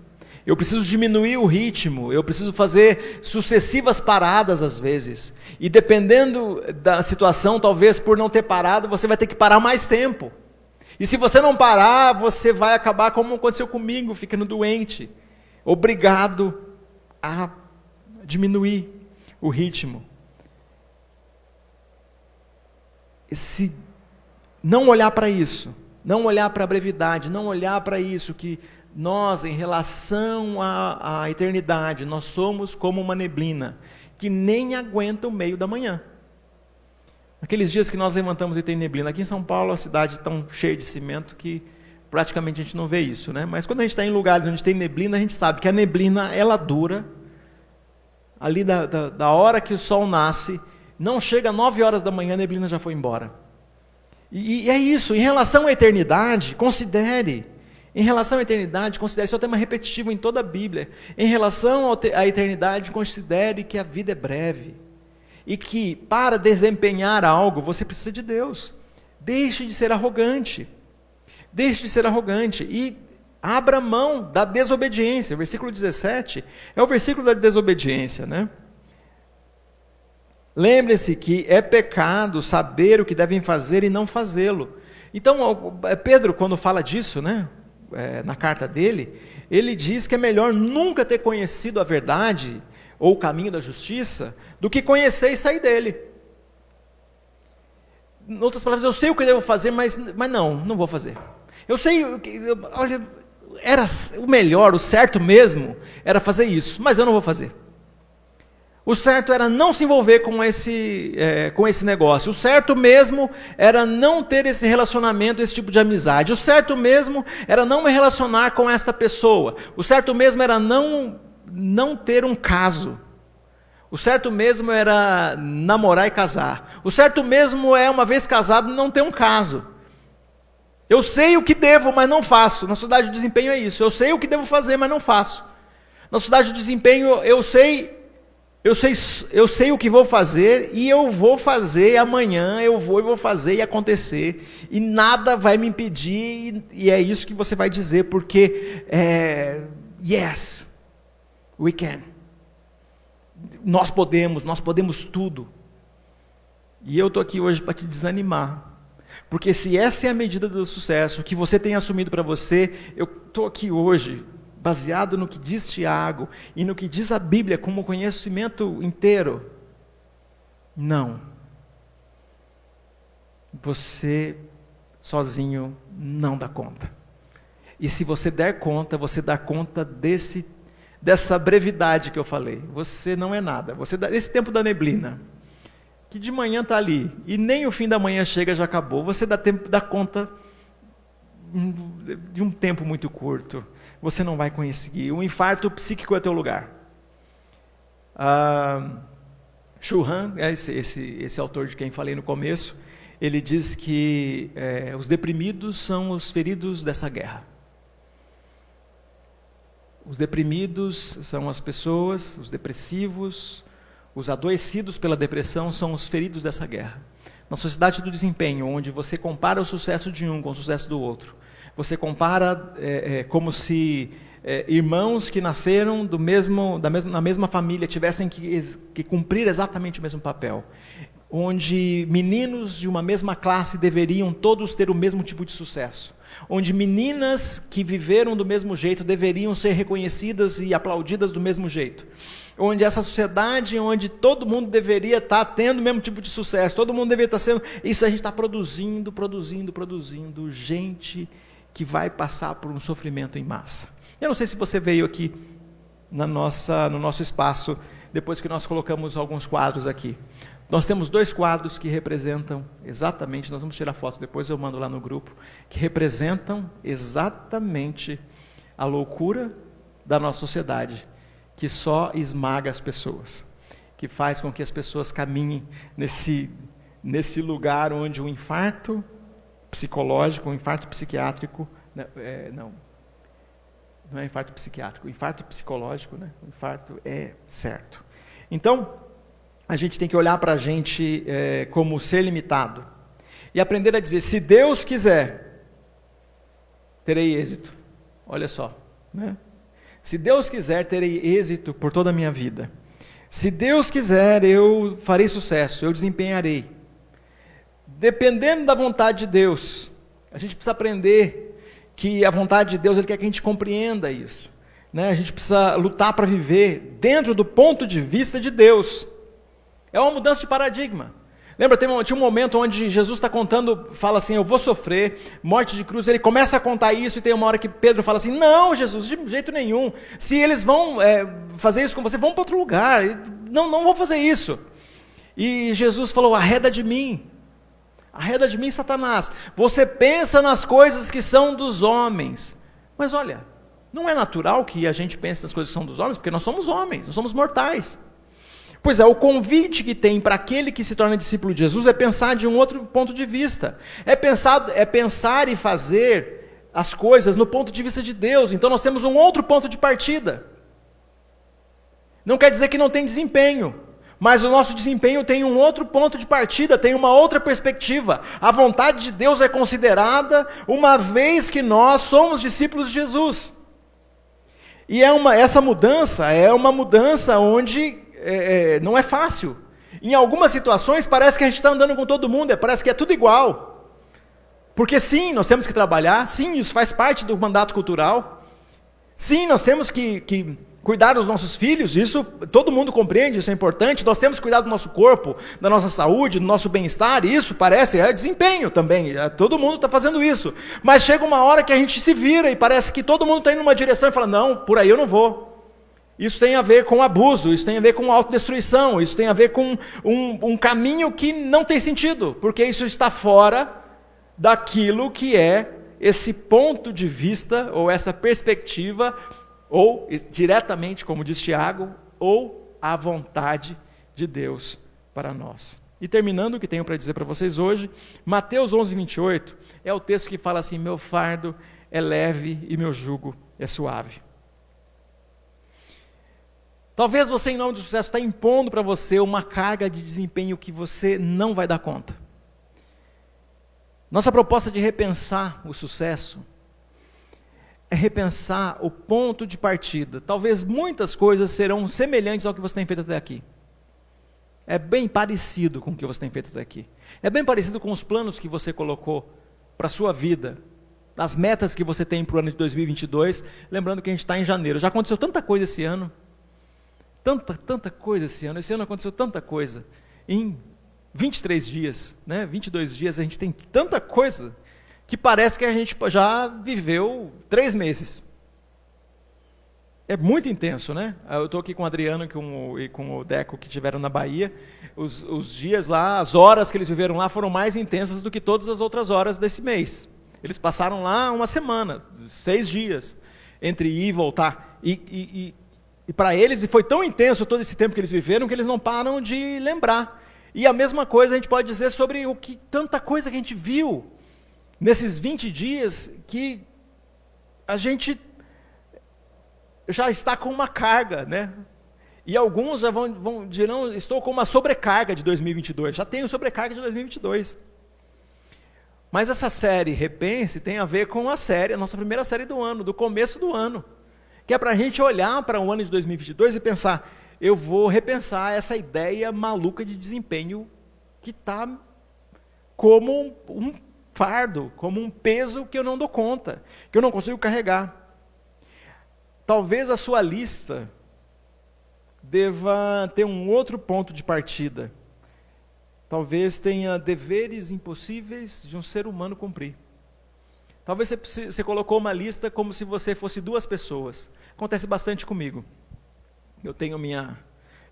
eu preciso diminuir o ritmo, eu preciso fazer sucessivas paradas às vezes. E dependendo da situação, talvez por não ter parado, você vai ter que parar mais tempo. E se você não parar, você vai acabar como aconteceu comigo, ficando doente, obrigado a diminuir o ritmo. Se não olhar para isso, não olhar para a brevidade, não olhar para isso, que nós, em relação à, à eternidade, nós somos como uma neblina, que nem aguenta o meio da manhã. Aqueles dias que nós levantamos e tem neblina, aqui em São Paulo a cidade tão cheia de cimento que praticamente a gente não vê isso, né? Mas quando a gente está em lugares onde tem neblina, a gente sabe que a neblina ela dura ali da, da, da hora que o sol nasce, não chega 9 horas da manhã, a neblina já foi embora. E, e é isso, em relação à eternidade, considere. Em relação à eternidade, considere, isso é um tema repetitivo em toda a Bíblia. Em relação à eternidade, considere que a vida é breve. E que para desempenhar algo, você precisa de Deus. Deixe de ser arrogante. Deixe de ser arrogante. E abra mão da desobediência. Versículo 17 é o versículo da desobediência, né? Lembre-se que é pecado saber o que devem fazer e não fazê-lo. Então, é, Pedro, quando fala disso, né, é, na carta dele, ele diz que é melhor nunca ter conhecido a verdade ou o caminho da justiça do que conhecer e sair dele. Em outras palavras, eu sei o que devo fazer, mas, mas não, não vou fazer. Eu sei, olha, era o melhor, o certo mesmo, era fazer isso, mas eu não vou fazer. O certo era não se envolver com esse, é, com esse negócio. O certo mesmo era não ter esse relacionamento, esse tipo de amizade. O certo mesmo era não me relacionar com esta pessoa. O certo mesmo era não, não ter um caso. O certo mesmo era namorar e casar. O certo mesmo é, uma vez casado, não ter um caso. Eu sei o que devo, mas não faço. Na sociedade de desempenho é isso. Eu sei o que devo fazer, mas não faço. Na sociedade de desempenho, eu sei eu sei, eu sei o que vou fazer e eu vou fazer amanhã, eu vou e vou fazer e acontecer. E nada vai me impedir, e é isso que você vai dizer, porque, é, yes, we can. Nós podemos, nós podemos tudo. E eu estou aqui hoje para te desanimar. Porque se essa é a medida do sucesso que você tem assumido para você, eu estou aqui hoje baseado no que diz Tiago e no que diz a Bíblia como conhecimento inteiro. Não. Você sozinho não dá conta. E se você der conta, você dá conta desse dessa brevidade que eu falei. Você não é nada. Você dá esse tempo da neblina, que de manhã está ali e nem o fim da manhã chega já acabou. Você dá tempo dá conta de um tempo muito curto você não vai conseguir. O infarto psíquico é teu lugar. Ah, Churran, é esse, esse, esse autor de quem falei no começo, ele diz que é, os deprimidos são os feridos dessa guerra. Os deprimidos são as pessoas, os depressivos, os adoecidos pela depressão são os feridos dessa guerra. Na sociedade do desempenho, onde você compara o sucesso de um com o sucesso do outro, você compara é, é, como se é, irmãos que nasceram do mesmo, da mesma, na mesma família tivessem que, que cumprir exatamente o mesmo papel. Onde meninos de uma mesma classe deveriam todos ter o mesmo tipo de sucesso. Onde meninas que viveram do mesmo jeito deveriam ser reconhecidas e aplaudidas do mesmo jeito onde essa sociedade onde todo mundo deveria estar tendo o mesmo tipo de sucesso, todo mundo deveria estar sendo. Isso a gente está produzindo, produzindo, produzindo gente que vai passar por um sofrimento em massa. Eu não sei se você veio aqui na nossa, no nosso espaço, depois que nós colocamos alguns quadros aqui. Nós temos dois quadros que representam exatamente, nós vamos tirar foto depois, eu mando lá no grupo, que representam exatamente a loucura da nossa sociedade, que só esmaga as pessoas, que faz com que as pessoas caminhem nesse, nesse lugar onde o infarto psicológico, o infarto psiquiátrico, né, é, não, não é infarto psiquiátrico, infarto psicológico, né? O infarto é certo. Então, a gente tem que olhar para a gente é, como ser limitado e aprender a dizer: se Deus quiser, terei êxito. Olha só, né? Se Deus quiser, terei êxito por toda a minha vida. Se Deus quiser, eu farei sucesso, eu desempenharei. Dependendo da vontade de Deus, a gente precisa aprender que a vontade de Deus ele quer que a gente compreenda isso. Né? A gente precisa lutar para viver dentro do ponto de vista de Deus. É uma mudança de paradigma. Lembra, tem um, tinha um momento onde Jesus está contando, fala assim: Eu vou sofrer, morte de cruz. Ele começa a contar isso, e tem uma hora que Pedro fala assim: Não, Jesus, de jeito nenhum. Se eles vão é, fazer isso com você, vão para outro lugar. Não, não vou fazer isso. E Jesus falou: Arreda de mim. Arreda de mim, Satanás. Você pensa nas coisas que são dos homens. Mas olha, não é natural que a gente pense nas coisas que são dos homens, porque nós somos homens, nós somos mortais. Pois é, o convite que tem para aquele que se torna discípulo de Jesus é pensar de um outro ponto de vista. É pensar, é pensar e fazer as coisas no ponto de vista de Deus. Então nós temos um outro ponto de partida. Não quer dizer que não tem desempenho. Mas o nosso desempenho tem um outro ponto de partida, tem uma outra perspectiva. A vontade de Deus é considerada uma vez que nós somos discípulos de Jesus. E é uma, essa mudança é uma mudança onde é, é, não é fácil. Em algumas situações parece que a gente está andando com todo mundo, é, parece que é tudo igual. Porque sim, nós temos que trabalhar, sim, isso faz parte do mandato cultural. Sim, nós temos que, que Cuidar dos nossos filhos, isso todo mundo compreende, isso é importante. Nós temos que cuidar do nosso corpo, da nossa saúde, do nosso bem-estar, isso parece é desempenho também. É, todo mundo está fazendo isso. Mas chega uma hora que a gente se vira e parece que todo mundo está indo numa direção e fala: não, por aí eu não vou. Isso tem a ver com abuso, isso tem a ver com autodestruição, isso tem a ver com um, um caminho que não tem sentido, porque isso está fora daquilo que é esse ponto de vista ou essa perspectiva ou diretamente, como diz Tiago, ou a vontade de Deus para nós. E terminando o que tenho para dizer para vocês hoje, Mateus 11, 28 é o texto que fala assim: Meu fardo é leve e meu jugo é suave. Talvez você, em nome do sucesso, está impondo para você uma carga de desempenho que você não vai dar conta. Nossa proposta de repensar o sucesso é repensar o ponto de partida. Talvez muitas coisas serão semelhantes ao que você tem feito até aqui. É bem parecido com o que você tem feito até aqui. É bem parecido com os planos que você colocou para a sua vida, as metas que você tem para o ano de 2022. Lembrando que a gente está em janeiro. Já aconteceu tanta coisa esse ano. Tanta, tanta coisa esse ano. Esse ano aconteceu tanta coisa. Em 23 dias, né? 22 dias, a gente tem tanta coisa que parece que a gente já viveu três meses. É muito intenso, né? Eu estou aqui com o Adriano com o, e com o Deco que tiveram na Bahia. Os, os dias lá, as horas que eles viveram lá foram mais intensas do que todas as outras horas desse mês. Eles passaram lá uma semana, seis dias, entre ir e voltar. E, e, e, e para eles foi tão intenso todo esse tempo que eles viveram que eles não param de lembrar. E a mesma coisa a gente pode dizer sobre o que tanta coisa que a gente viu nesses 20 dias que a gente já está com uma carga, né? E alguns já vão, vão dirão, estou com uma sobrecarga de 2022. Já tenho sobrecarga de 2022. Mas essa série Repense tem a ver com a série, a nossa primeira série do ano, do começo do ano. Que é para a gente olhar para o ano de 2022 e pensar, eu vou repensar essa ideia maluca de desempenho que está como um, um fardo, como um peso que eu não dou conta, que eu não consigo carregar. Talvez a sua lista deva ter um outro ponto de partida. Talvez tenha deveres impossíveis de um ser humano cumprir. Talvez você, você colocou uma lista como se você fosse duas pessoas. Acontece bastante comigo. Eu tenho minha,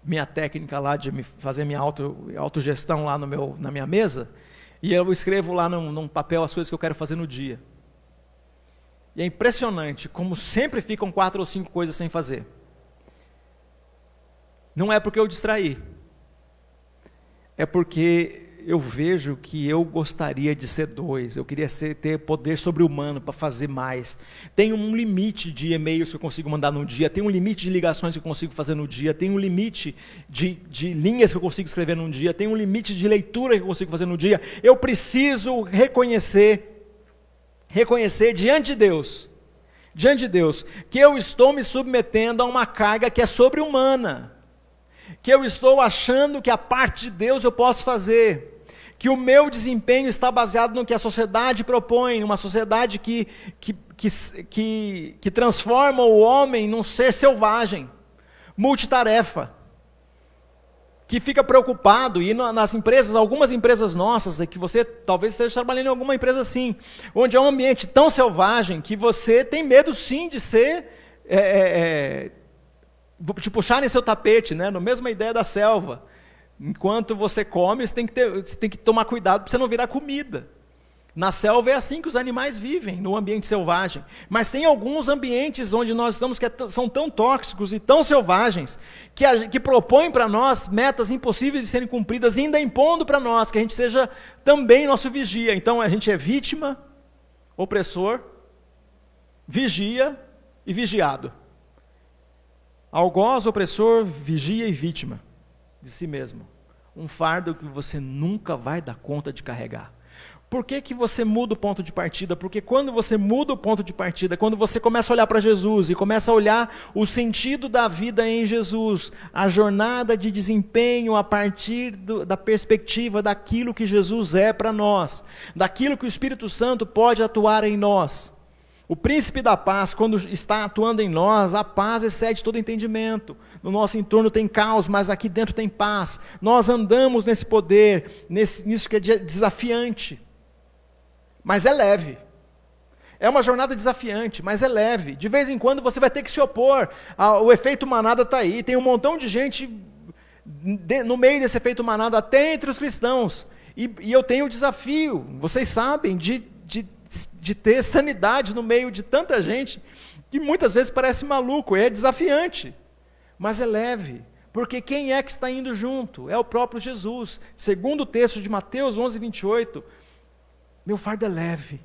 minha técnica lá de fazer minha auto, autogestão lá no meu, na minha mesa, e eu escrevo lá num, num papel as coisas que eu quero fazer no dia. E é impressionante como sempre ficam quatro ou cinco coisas sem fazer. Não é porque eu distraí, é porque eu vejo que eu gostaria de ser dois, eu queria ser, ter poder sobre-humano para fazer mais. Tem um limite de e-mails que eu consigo mandar no dia, tem um limite de ligações que eu consigo fazer no dia, tem um limite de, de linhas que eu consigo escrever num dia, tem um limite de leitura que eu consigo fazer no dia. Eu preciso reconhecer, reconhecer diante de Deus, diante de Deus, que eu estou me submetendo a uma carga que é sobre-humana que eu estou achando que a parte de Deus eu posso fazer, que o meu desempenho está baseado no que a sociedade propõe, uma sociedade que, que, que, que, que transforma o homem num ser selvagem, multitarefa, que fica preocupado, e nas empresas, algumas empresas nossas, que você talvez esteja trabalhando em alguma empresa assim, onde é um ambiente tão selvagem que você tem medo sim de ser. É, é, te puxarem seu tapete, né? No mesma ideia da selva. Enquanto você come, você tem que, ter, você tem que tomar cuidado para você não virar comida. Na selva é assim que os animais vivem, no ambiente selvagem. Mas tem alguns ambientes onde nós estamos que é são tão tóxicos e tão selvagens que, a, que propõem para nós metas impossíveis de serem cumpridas, ainda impondo para nós que a gente seja também nosso vigia. Então a gente é vítima, opressor, vigia e vigiado. Algoz, opressor, vigia e vítima de si mesmo. Um fardo que você nunca vai dar conta de carregar. Por que, que você muda o ponto de partida? Porque quando você muda o ponto de partida, quando você começa a olhar para Jesus e começa a olhar o sentido da vida em Jesus, a jornada de desempenho a partir do, da perspectiva daquilo que Jesus é para nós, daquilo que o Espírito Santo pode atuar em nós. O príncipe da paz, quando está atuando em nós, a paz excede todo entendimento. No nosso entorno tem caos, mas aqui dentro tem paz. Nós andamos nesse poder, nesse, nisso que é desafiante. Mas é leve. É uma jornada desafiante, mas é leve. De vez em quando você vai ter que se opor. O efeito manada está aí. Tem um montão de gente no meio desse efeito manada, até entre os cristãos. E, e eu tenho o desafio, vocês sabem, de, de de ter sanidade no meio de tanta gente que muitas vezes parece maluco, é desafiante, mas é leve, porque quem é que está indo junto? É o próprio Jesus. Segundo o texto de Mateus 11, 28, meu fardo é leve.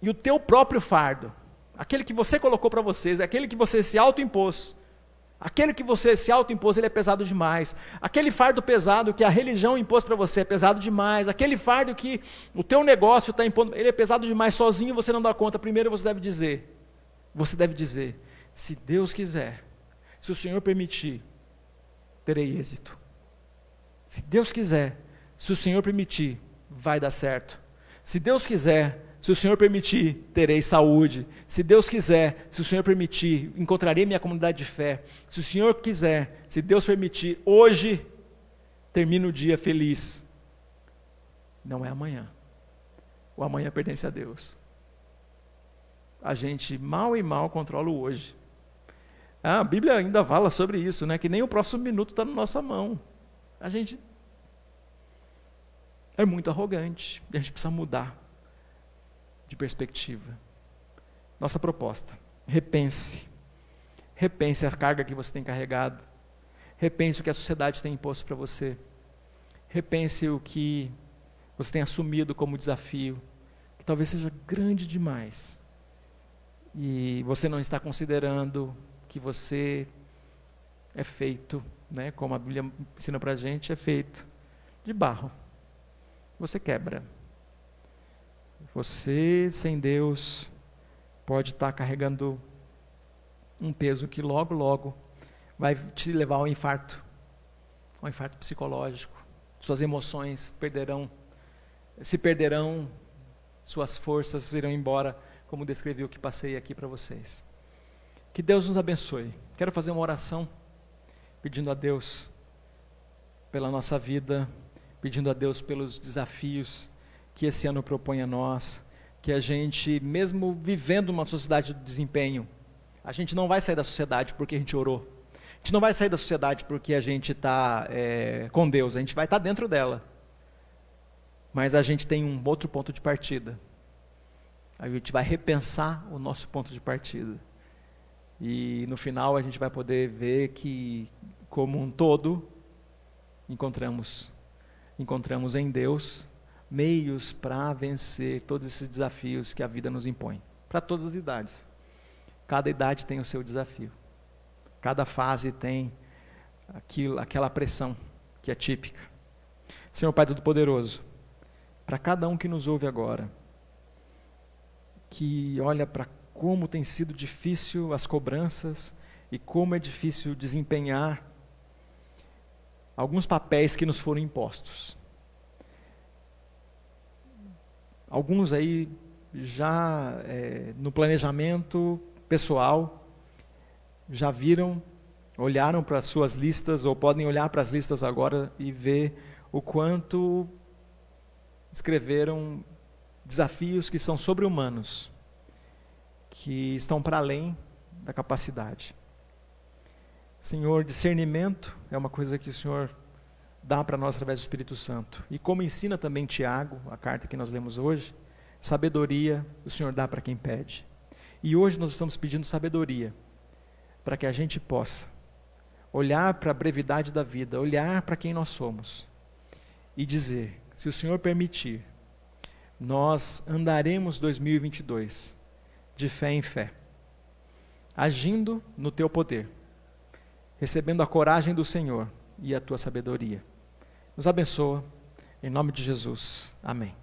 E o teu próprio fardo, aquele que você colocou para vocês, aquele que você se autoimpôs, Aquele que você se autoimpôs, ele é pesado demais. Aquele fardo pesado que a religião impôs para você é pesado demais. Aquele fardo que o teu negócio está impondo, ele é pesado demais. Sozinho você não dá conta. Primeiro você deve dizer, você deve dizer, se Deus quiser, se o Senhor permitir, terei êxito. Se Deus quiser, se o Senhor permitir, vai dar certo. Se Deus quiser, se o Senhor permitir, terei saúde. Se Deus quiser, se o Senhor permitir, encontrarei minha comunidade de fé. Se o Senhor quiser, se Deus permitir, hoje termino o dia feliz. Não é amanhã. O amanhã pertence a Deus. A gente mal e mal controla o hoje. Ah, a Bíblia ainda fala sobre isso, né? Que nem o próximo minuto está na nossa mão. A gente é muito arrogante. E a gente precisa mudar de perspectiva. Nossa proposta: repense. Repense a carga que você tem carregado. Repense o que a sociedade tem imposto para você. Repense o que você tem assumido como desafio, que talvez seja grande demais. e você não está considerando que você é feito, né, como a Bíblia ensina para a gente, é feito de barro. Você quebra. Você, sem Deus, pode estar carregando um peso que logo, logo vai te levar ao infarto, ao infarto psicológico. Suas emoções perderão, se perderão, suas forças irão embora, como descrevi o que passei aqui para vocês. Que Deus nos abençoe. Quero fazer uma oração pedindo a Deus pela nossa vida, pedindo a Deus pelos desafios que esse ano propõe a nós, que a gente, mesmo vivendo uma sociedade de desempenho, a gente não vai sair da sociedade porque a gente orou. A gente não vai sair da sociedade porque a gente está é, com Deus, a gente vai estar tá dentro dela. Mas a gente tem um outro ponto de partida. A gente vai repensar o nosso ponto de partida. E no final a gente vai poder ver que, como um todo, encontramos, encontramos em Deus meios para vencer todos esses desafios que a vida nos impõe, para todas as idades. Cada idade tem o seu desafio. Cada fase tem aquilo, aquela pressão que é típica. Senhor Pai Todo-Poderoso, para cada um que nos ouve agora, que olha para como tem sido difícil as cobranças e como é difícil desempenhar alguns papéis que nos foram impostos. Alguns aí já é, no planejamento pessoal já viram, olharam para as suas listas ou podem olhar para as listas agora e ver o quanto escreveram desafios que são sobre-humanos que estão para além da capacidade. Senhor, discernimento é uma coisa que o Senhor dá para nós através do Espírito Santo. E como ensina também Tiago, a carta que nós lemos hoje, sabedoria o Senhor dá para quem pede. E hoje nós estamos pedindo sabedoria para que a gente possa olhar para a brevidade da vida, olhar para quem nós somos e dizer: se o Senhor permitir, nós andaremos 2022 de fé em fé, agindo no teu poder, recebendo a coragem do Senhor e a tua sabedoria. Nos abençoa, em nome de Jesus. Amém.